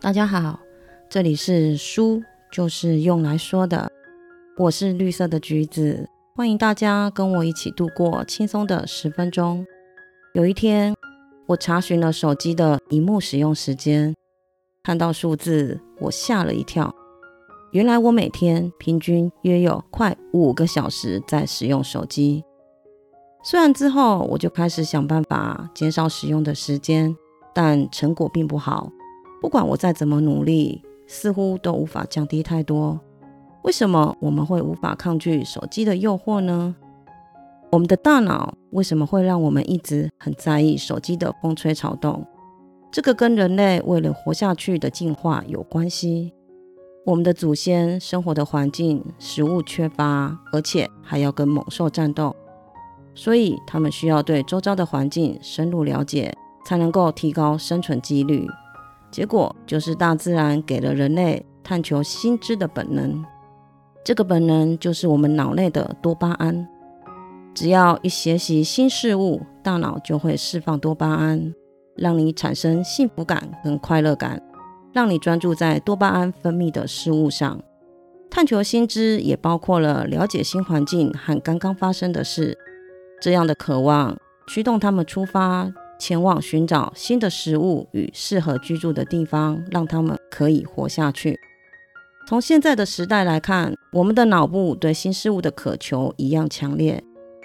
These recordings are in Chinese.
大家好，这里是书，就是用来说的。我是绿色的橘子，欢迎大家跟我一起度过轻松的十分钟。有一天，我查询了手机的荧幕使用时间，看到数字，我吓了一跳。原来我每天平均约有快五个小时在使用手机。虽然之后我就开始想办法减少使用的时间，但成果并不好。不管我再怎么努力，似乎都无法降低太多。为什么我们会无法抗拒手机的诱惑呢？我们的大脑为什么会让我们一直很在意手机的风吹草动？这个跟人类为了活下去的进化有关系。我们的祖先生活的环境食物缺乏，而且还要跟猛兽战斗，所以他们需要对周遭的环境深入了解，才能够提高生存几率。结果就是大自然给了人类探求新知的本能，这个本能就是我们脑内的多巴胺。只要一学习新事物，大脑就会释放多巴胺，让你产生幸福感跟快乐感，让你专注在多巴胺分泌的事物上。探求新知也包括了了解新环境和刚刚发生的事，这样的渴望驱动他们出发。前往寻找新的食物与适合居住的地方，让他们可以活下去。从现在的时代来看，我们的脑部对新事物的渴求一样强烈。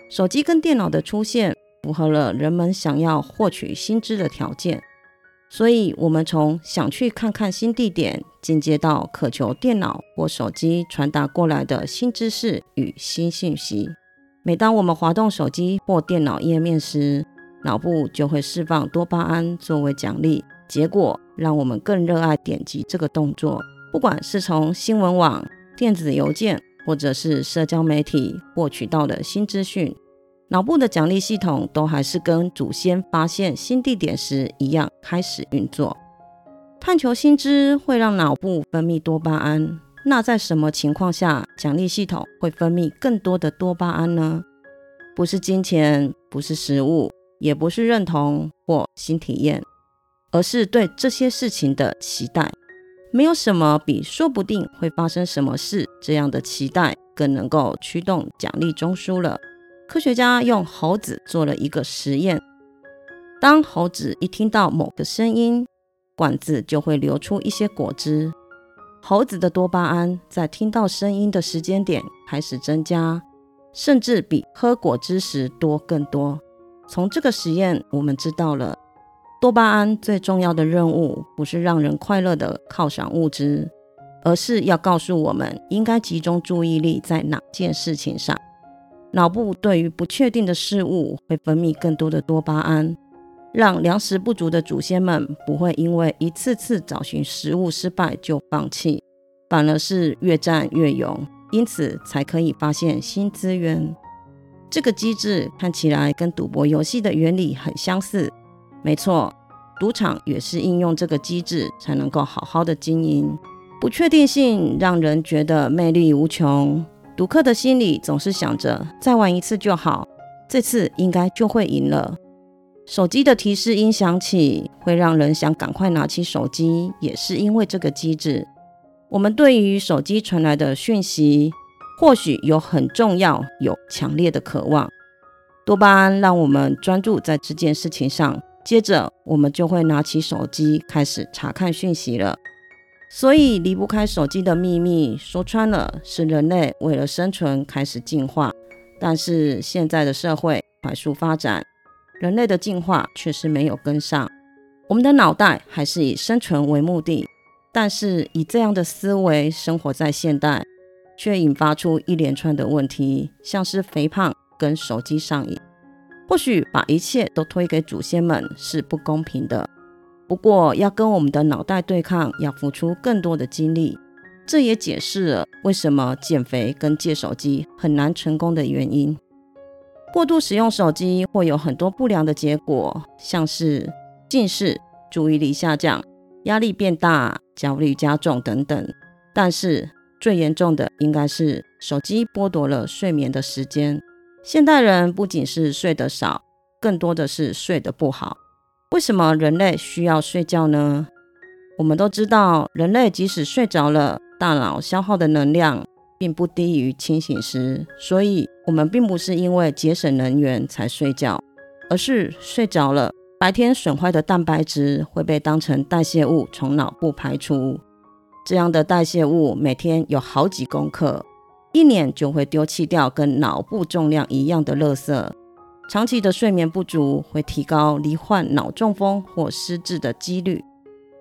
手机跟电脑的出现，符合了人们想要获取新知的条件。所以，我们从想去看看新地点，进阶到渴求电脑或手机传达过来的新知识与新信息。每当我们滑动手机或电脑页面时，脑部就会释放多巴胺作为奖励，结果让我们更热爱点击这个动作。不管是从新闻网、电子邮件，或者是社交媒体获取到的新资讯，脑部的奖励系统都还是跟祖先发现新地点时一样开始运作。探求新知会让脑部分泌多巴胺，那在什么情况下奖励系统会分泌更多的多巴胺呢？不是金钱，不是食物。也不是认同或新体验，而是对这些事情的期待。没有什么比说不定会发生什么事这样的期待更能够驱动奖励中枢了。科学家用猴子做了一个实验，当猴子一听到某个声音，管子就会流出一些果汁。猴子的多巴胺在听到声音的时间点开始增加，甚至比喝果汁时多更多。从这个实验，我们知道了多巴胺最重要的任务不是让人快乐的犒赏物质，而是要告诉我们应该集中注意力在哪件事情上。脑部对于不确定的事物会分泌更多的多巴胺，让粮食不足的祖先们不会因为一次次找寻食物失败就放弃，反而是越战越勇，因此才可以发现新资源。这个机制看起来跟赌博游戏的原理很相似，没错，赌场也是应用这个机制才能够好好的经营。不确定性让人觉得魅力无穷，赌客的心里总是想着再玩一次就好，这次应该就会赢了。手机的提示音响起，会让人想赶快拿起手机，也是因为这个机制。我们对于手机传来的讯息。或许有很重要、有强烈的渴望，多巴胺让我们专注在这件事情上。接着，我们就会拿起手机开始查看讯息了。所以，离不开手机的秘密，说穿了是人类为了生存开始进化。但是，现在的社会快速发展，人类的进化确实没有跟上。我们的脑袋还是以生存为目的，但是以这样的思维生活在现代。却引发出一连串的问题，像是肥胖跟手机上瘾。或许把一切都推给祖先们是不公平的，不过要跟我们的脑袋对抗，要付出更多的精力。这也解释了为什么减肥跟戒手机很难成功的原因。过度使用手机会有很多不良的结果，像是近视、注意力下降、压力变大、焦虑加重等等。但是最严重的应该是手机剥夺了睡眠的时间。现代人不仅是睡得少，更多的是睡得不好。为什么人类需要睡觉呢？我们都知道，人类即使睡着了，大脑消耗的能量并不低于清醒时，所以我们并不是因为节省能源才睡觉，而是睡着了，白天损坏的蛋白质会被当成代谢物从脑部排出。这样的代谢物每天有好几公克，一年就会丢弃掉跟脑部重量一样的垃圾。长期的睡眠不足会提高罹患脑中风或失智的几率。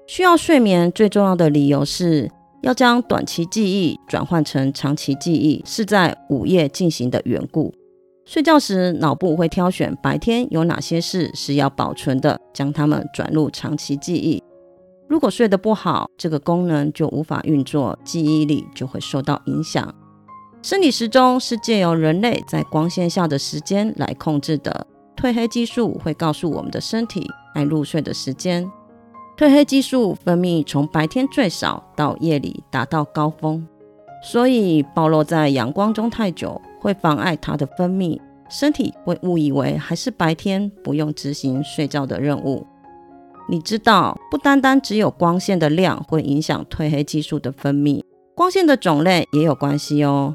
需要睡眠最重要的理由是要将短期记忆转换成长期记忆，是在午夜进行的缘故。睡觉时，脑部会挑选白天有哪些事是要保存的，将它们转入长期记忆。如果睡得不好，这个功能就无法运作，记忆力就会受到影响。生理时钟是借由人类在光线下的时间来控制的。褪黑激素会告诉我们的身体该入睡的时间。褪黑激素分泌从白天最少到夜里达到高峰，所以暴露在阳光中太久会妨碍它的分泌，身体会误以为还是白天，不用执行睡觉的任务。你知道，不单单只有光线的量会影响褪黑激素的分泌，光线的种类也有关系哦。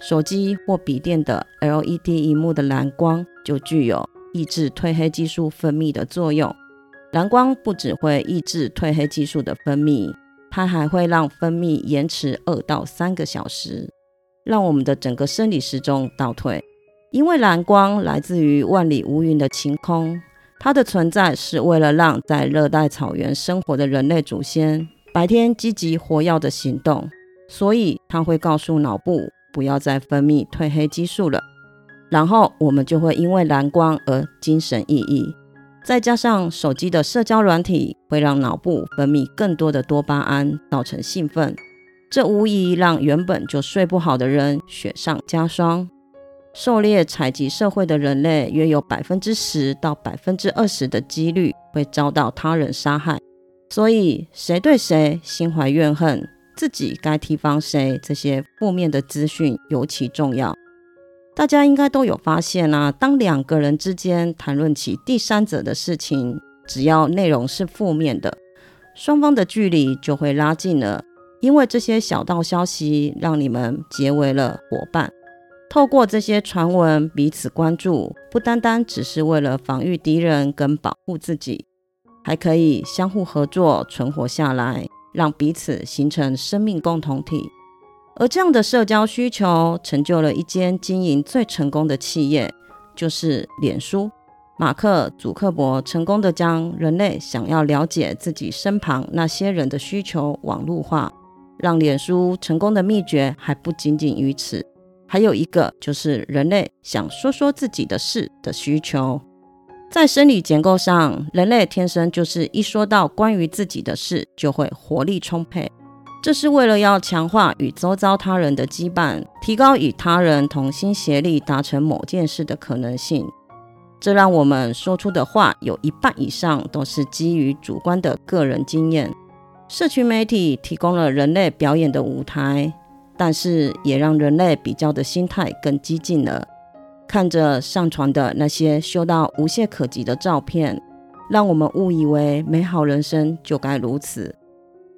手机或笔电的 LED 荧幕的蓝光就具有抑制褪黑激素分泌的作用。蓝光不只会抑制褪黑激素的分泌，它还会让分泌延迟二到三个小时，让我们的整个生理时钟倒退。因为蓝光来自于万里无云的晴空。它的存在是为了让在热带草原生活的人类祖先白天积极活跃的行动，所以它会告诉脑部不要再分泌褪黑激素了。然后我们就会因为蓝光而精神奕奕。再加上手机的社交软体会让脑部分泌更多的多巴胺，造成兴奋，这无疑让原本就睡不好的人雪上加霜。狩猎采集社会的人类，约有百分之十到百分之二十的几率会遭到他人杀害。所以，谁对谁心怀怨恨，自己该提防谁，这些负面的资讯尤其重要。大家应该都有发现啊，当两个人之间谈论起第三者的事情，只要内容是负面的，双方的距离就会拉近了，因为这些小道消息让你们结为了伙伴。透过这些传闻彼此关注，不单单只是为了防御敌人跟保护自己，还可以相互合作存活下来，让彼此形成生命共同体。而这样的社交需求，成就了一间经营最成功的企业，就是脸书。马克·祖克伯成功的将人类想要了解自己身旁那些人的需求网络化，让脸书成功的秘诀还不仅仅于此。还有一个就是人类想说说自己的事的需求，在生理结构上，人类天生就是一说到关于自己的事就会活力充沛，这是为了要强化与周遭他人的羁绊，提高与他人同心协力达成某件事的可能性。这让我们说出的话有一半以上都是基于主观的个人经验。社群媒体提供了人类表演的舞台。但是也让人类比较的心态更激进了。看着上传的那些修到无懈可击的照片，让我们误以为美好人生就该如此；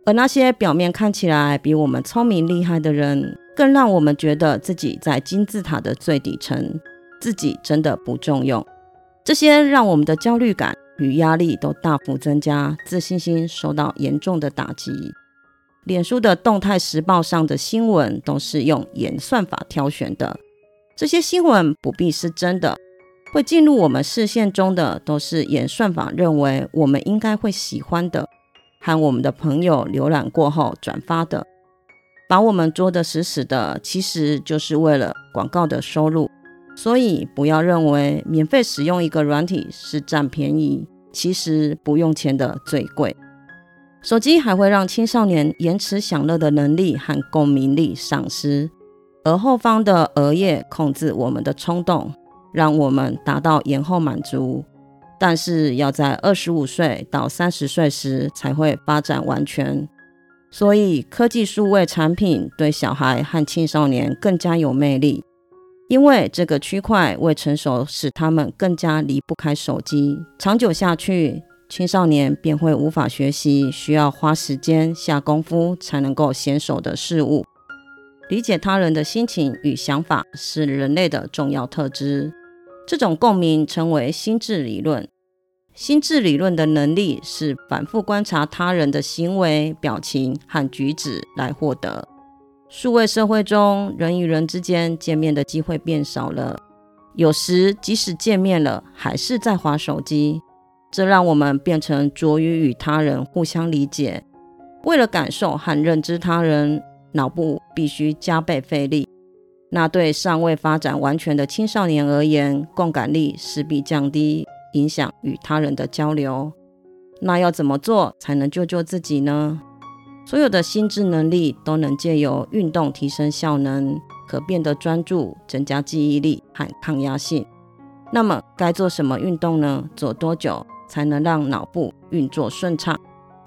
而那些表面看起来比我们聪明厉害的人，更让我们觉得自己在金字塔的最底层，自己真的不重用。这些让我们的焦虑感与压力都大幅增加，自信心受到严重的打击。脸书的动态时报上的新闻都是用演算法挑选的，这些新闻不必是真的，会进入我们视线中的都是演算法认为我们应该会喜欢的，和我们的朋友浏览过后转发的，把我们捉得死死的，其实就是为了广告的收入。所以不要认为免费使用一个软体是占便宜，其实不用钱的最贵。手机还会让青少年延迟享乐的能力和共鸣力丧失，而后方的额叶控制我们的冲动，让我们达到延后满足，但是要在二十五岁到三十岁时才会发展完全。所以，科技数位产品对小孩和青少年更加有魅力，因为这个区块未成熟，使他们更加离不开手机。长久下去。青少年便会无法学习需要花时间下功夫才能够娴熟的事物。理解他人的心情与想法是人类的重要特质。这种共鸣称为心智理论。心智理论的能力是反复观察他人的行为、表情和举止来获得。数位社会中，人与人之间见面的机会变少了，有时即使见面了，还是在划手机。这让我们变成拙于与他人互相理解。为了感受和认知他人，脑部必须加倍费力。那对尚未发展完全的青少年而言，共感力势必降低，影响与他人的交流。那要怎么做才能救救自己呢？所有的心智能力都能借由运动提升效能，可变得专注，增加记忆力和抗压性。那么该做什么运动呢？做多久？才能让脑部运作顺畅。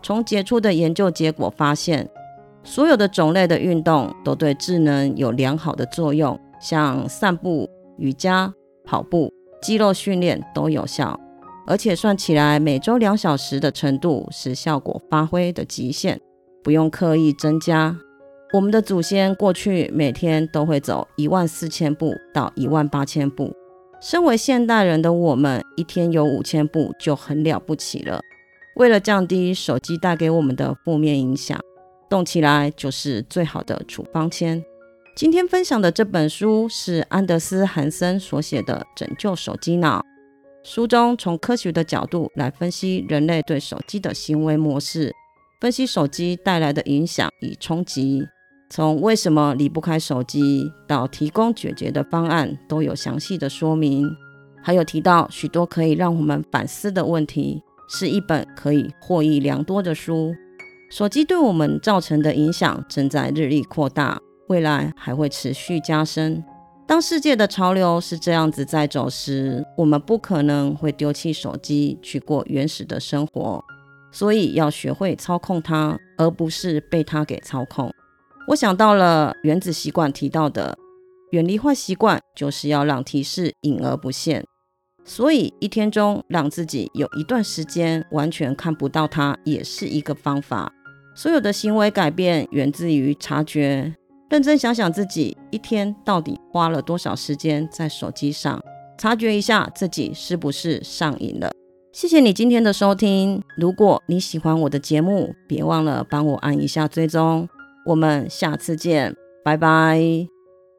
从杰出的研究结果发现，所有的种类的运动都对智能有良好的作用，像散步、瑜伽、跑步、肌肉训练都有效。而且算起来，每周两小时的程度是效果发挥的极限，不用刻意增加。我们的祖先过去每天都会走一万四千步到一万八千步。身为现代人的我们，一天有五千步就很了不起了。为了降低手机带给我们的负面影响，动起来就是最好的处方签。今天分享的这本书是安德斯·韩森所写的《拯救手机脑》。书中从科学的角度来分析人类对手机的行为模式，分析手机带来的影响与冲击。从为什么离不开手机到提供解决的方案，都有详细的说明，还有提到许多可以让我们反思的问题，是一本可以获益良多的书。手机对我们造成的影响正在日益扩大，未来还会持续加深。当世界的潮流是这样子在走时，我们不可能会丢弃手机去过原始的生活，所以要学会操控它，而不是被它给操控。我想到了《原子习惯》提到的，远离坏习惯，就是要让提示隐而不现。所以一天中让自己有一段时间完全看不到它，也是一个方法。所有的行为改变源自于察觉。认真想想自己一天到底花了多少时间在手机上，察觉一下自己是不是上瘾了。谢谢你今天的收听。如果你喜欢我的节目，别忘了帮我按一下追踪。我们下次见，拜拜。